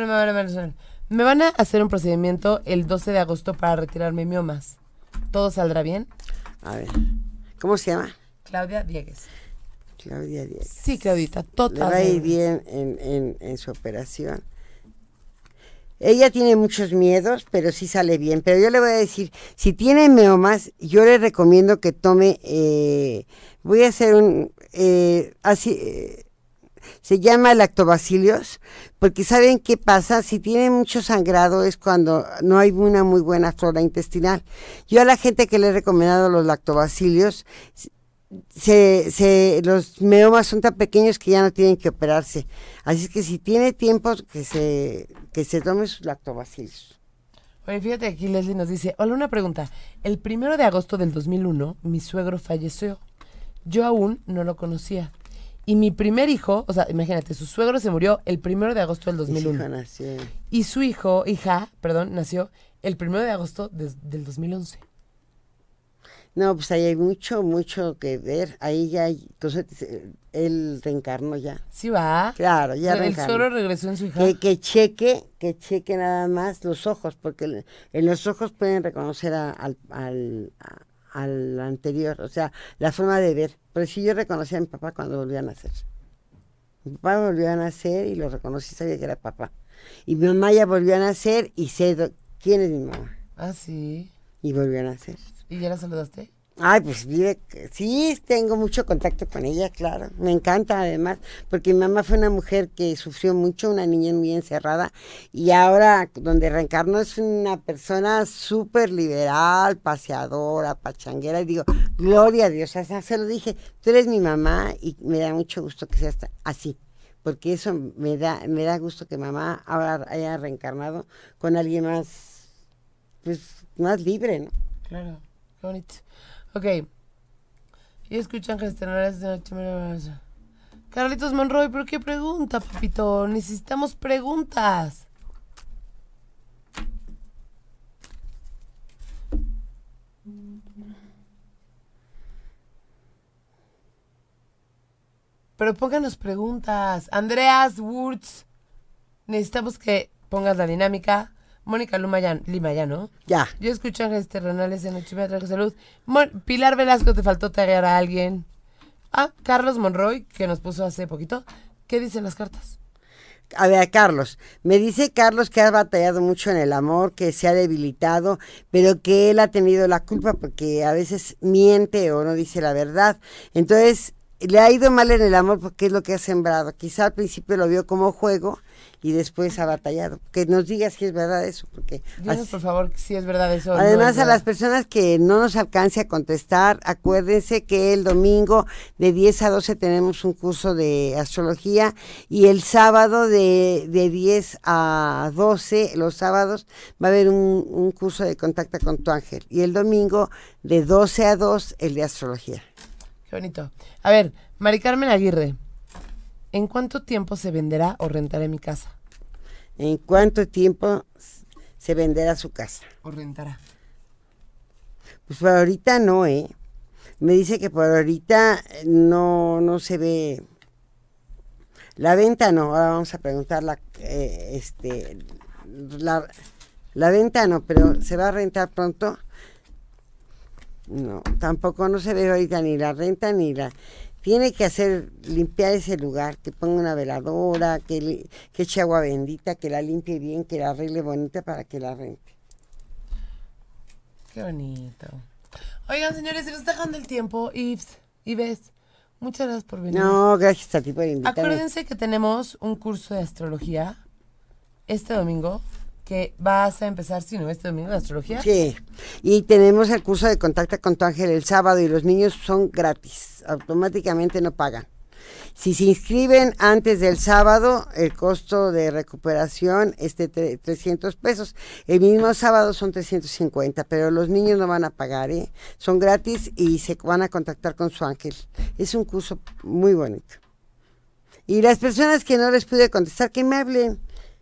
Me van a hacer un procedimiento el 12 de agosto para retirarme miomas. ¿Todo saldrá bien? A ver, ¿cómo se llama? Claudia Diegues. Claudia. Sí, Claudita, Le total. va a ir bien en, en- en su operación. Ella tiene muchos miedos, pero sí sale bien. Pero yo le voy a decir, si tiene meomas, yo le recomiendo que tome, eh, voy a hacer un, eh, así, eh, se llama lactobacilios, porque saben qué pasa, si tiene mucho sangrado es cuando no hay una muy buena flora intestinal. Yo a la gente que le he recomendado los lactobacilios, se, se, los meomas son tan pequeños que ya no tienen que operarse. Así es que si tiene tiempo, que se, que se tome sus lactobacilos. Oye, fíjate aquí Leslie nos dice, hola, una pregunta. El primero de agosto del 2001, mi suegro falleció. Yo aún no lo conocía. Y mi primer hijo, o sea, imagínate, su suegro se murió el primero de agosto del Mi hijo 2001. nació. Y su hijo, hija, perdón, nació el primero de agosto de- del 2011. No, pues ahí hay mucho, mucho que ver. Ahí ya hay, entonces eh, él reencarnó ya. ¿Sí va? Claro, ya el reencarnó. suegro regresó en su hija. Que, que cheque, que cheque nada más los ojos, porque en los ojos pueden reconocer a- al, al, a- al anterior, o sea, la forma de ver. Pero si yo reconocí a mi papá cuando volvió a nacer. Mi papá volvió a nacer y lo reconocí, sabía que era papá. Y mi mamá ya volvió a nacer y sé quién es mi mamá. Ah, sí. Y volvió a nacer. ¿Y ya la saludaste? Ay, pues vive, sí, tengo mucho contacto con ella, claro. Me encanta además, porque mi mamá fue una mujer que sufrió mucho, una niña muy encerrada, y ahora donde reencarnó es una persona súper liberal, paseadora, pachanguera, y digo, gloria a Dios, o sea, se lo dije, tú eres mi mamá y me da mucho gusto que seas así, porque eso me da, me da gusto que mamá ahora haya reencarnado con alguien más, pues, más libre, ¿no? Claro. Qué bonito. Ok. Y escuchan gestionadores de noche. Carlitos Monroy, ¿pero qué pregunta, papito? Necesitamos preguntas. Pero pónganos preguntas. Andreas Wurz. Necesitamos que pongas la dinámica. Mónica Luma ya, Lima ya, ¿no? Ya. Yo escucho ángeles terrenales en Noche Me Trajo Salud. Mon- Pilar Velasco, te faltó taguear a alguien. Ah, Carlos Monroy, que nos puso hace poquito. ¿Qué dicen las cartas? A ver, Carlos, me dice Carlos que ha batallado mucho en el amor, que se ha debilitado, pero que él ha tenido la culpa porque a veces miente o no dice la verdad. Entonces, le ha ido mal en el amor porque es lo que ha sembrado. Quizá al principio lo vio como juego y después ha batallado. Que nos digas si es verdad eso, porque así- por favor, si es verdad eso. no Además, es a las personas que no nos alcance a contestar, acuérdense que el domingo de 10 a 12 tenemos un curso de astrología y el sábado de, de 10 a 12, los sábados, va a haber un, un curso de contacta con tu ángel. Y el domingo de 12 a 2, el de astrología. Qué bonito. A ver, Mari Carmen Aguirre. ¿En cuánto tiempo se venderá o rentará mi casa? ¿En cuánto tiempo se venderá su casa? O rentará. Pues por ahorita no, ¿eh? Me dice que por ahorita eh, no, no se ve. La venta no, ahora vamos a preguntar la, eh, este, la, la venta no, pero ¿se va a rentar pronto? No, tampoco no se ve ahorita ni la renta ni la... Tiene que hacer, limpiar ese lugar, que ponga una veladora, que, que eche agua bendita, que la limpie bien, que la arregle bonita para que la rente. Qué bonito. Oigan, señores, se nos está dejando el tiempo. Yves, Yves, muchas gracias por venir. No, gracias a ti por invitarme. Acuérdense que tenemos un curso de astrología este domingo que vas a empezar, sí, ¿no? Este domingo de astrología. Sí, y tenemos el curso de Contacta con tu ángel el sábado y los niños son gratis, automáticamente no pagan. Si se inscriben antes del sábado, el costo de recuperación es de tre- 300 pesos. El mismo sábado son 350, pero los niños no van a pagar, ¿eh? Son gratis y se van a contactar con su ángel. Es un curso muy bonito. Y las personas que no les pude contestar, que me hablen.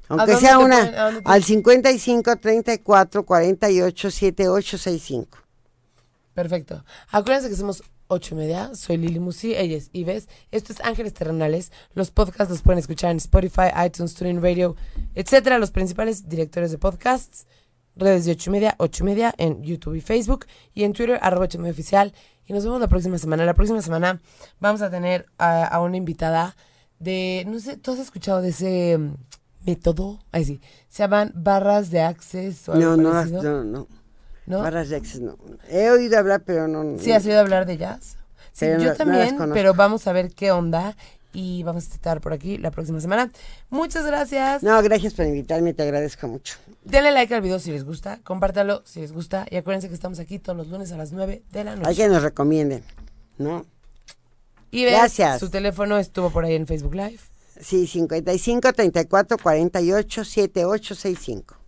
Aunque sea una, pueden- al 55 34 48 78 65. Perfecto. Acuérdense que somos ocho y media. Soy Lili Musi, ella es Ives. Esto es Ángeles Terrenales. Los podcasts los pueden escuchar en Spotify, iTunes, TuneIn Radio, etcétera. Los principales directores de podcasts. Redes de ocho y media, ocho y media en YouTube y Facebook. Y en Twitter, arroba ocho y media oficial. Y nos vemos la próxima semana. La próxima semana vamos a tener a, a una invitada de, no sé, ¿tú has escuchado de ese método? Ahí sí. Se llaman barras de access o algo No, no, parecido. no, no. ¿No? Barras de Access, no. He oído hablar, pero no. ¿Sí has oído hablar de ellas? Sí, Pero yo no también, pero vamos a ver qué onda y vamos a estar por aquí la próxima semana. Muchas gracias. No, gracias por invitarme, te agradezco mucho. Denle like al video si les gusta, compártalo si les gusta y acuérdense que estamos aquí todos los lunes a las 9 de la noche. Hay que nos recomienden, ¿no? y ves, Gracias. su teléfono estuvo por ahí en Facebook Live. Sí, 55 34 48 7865.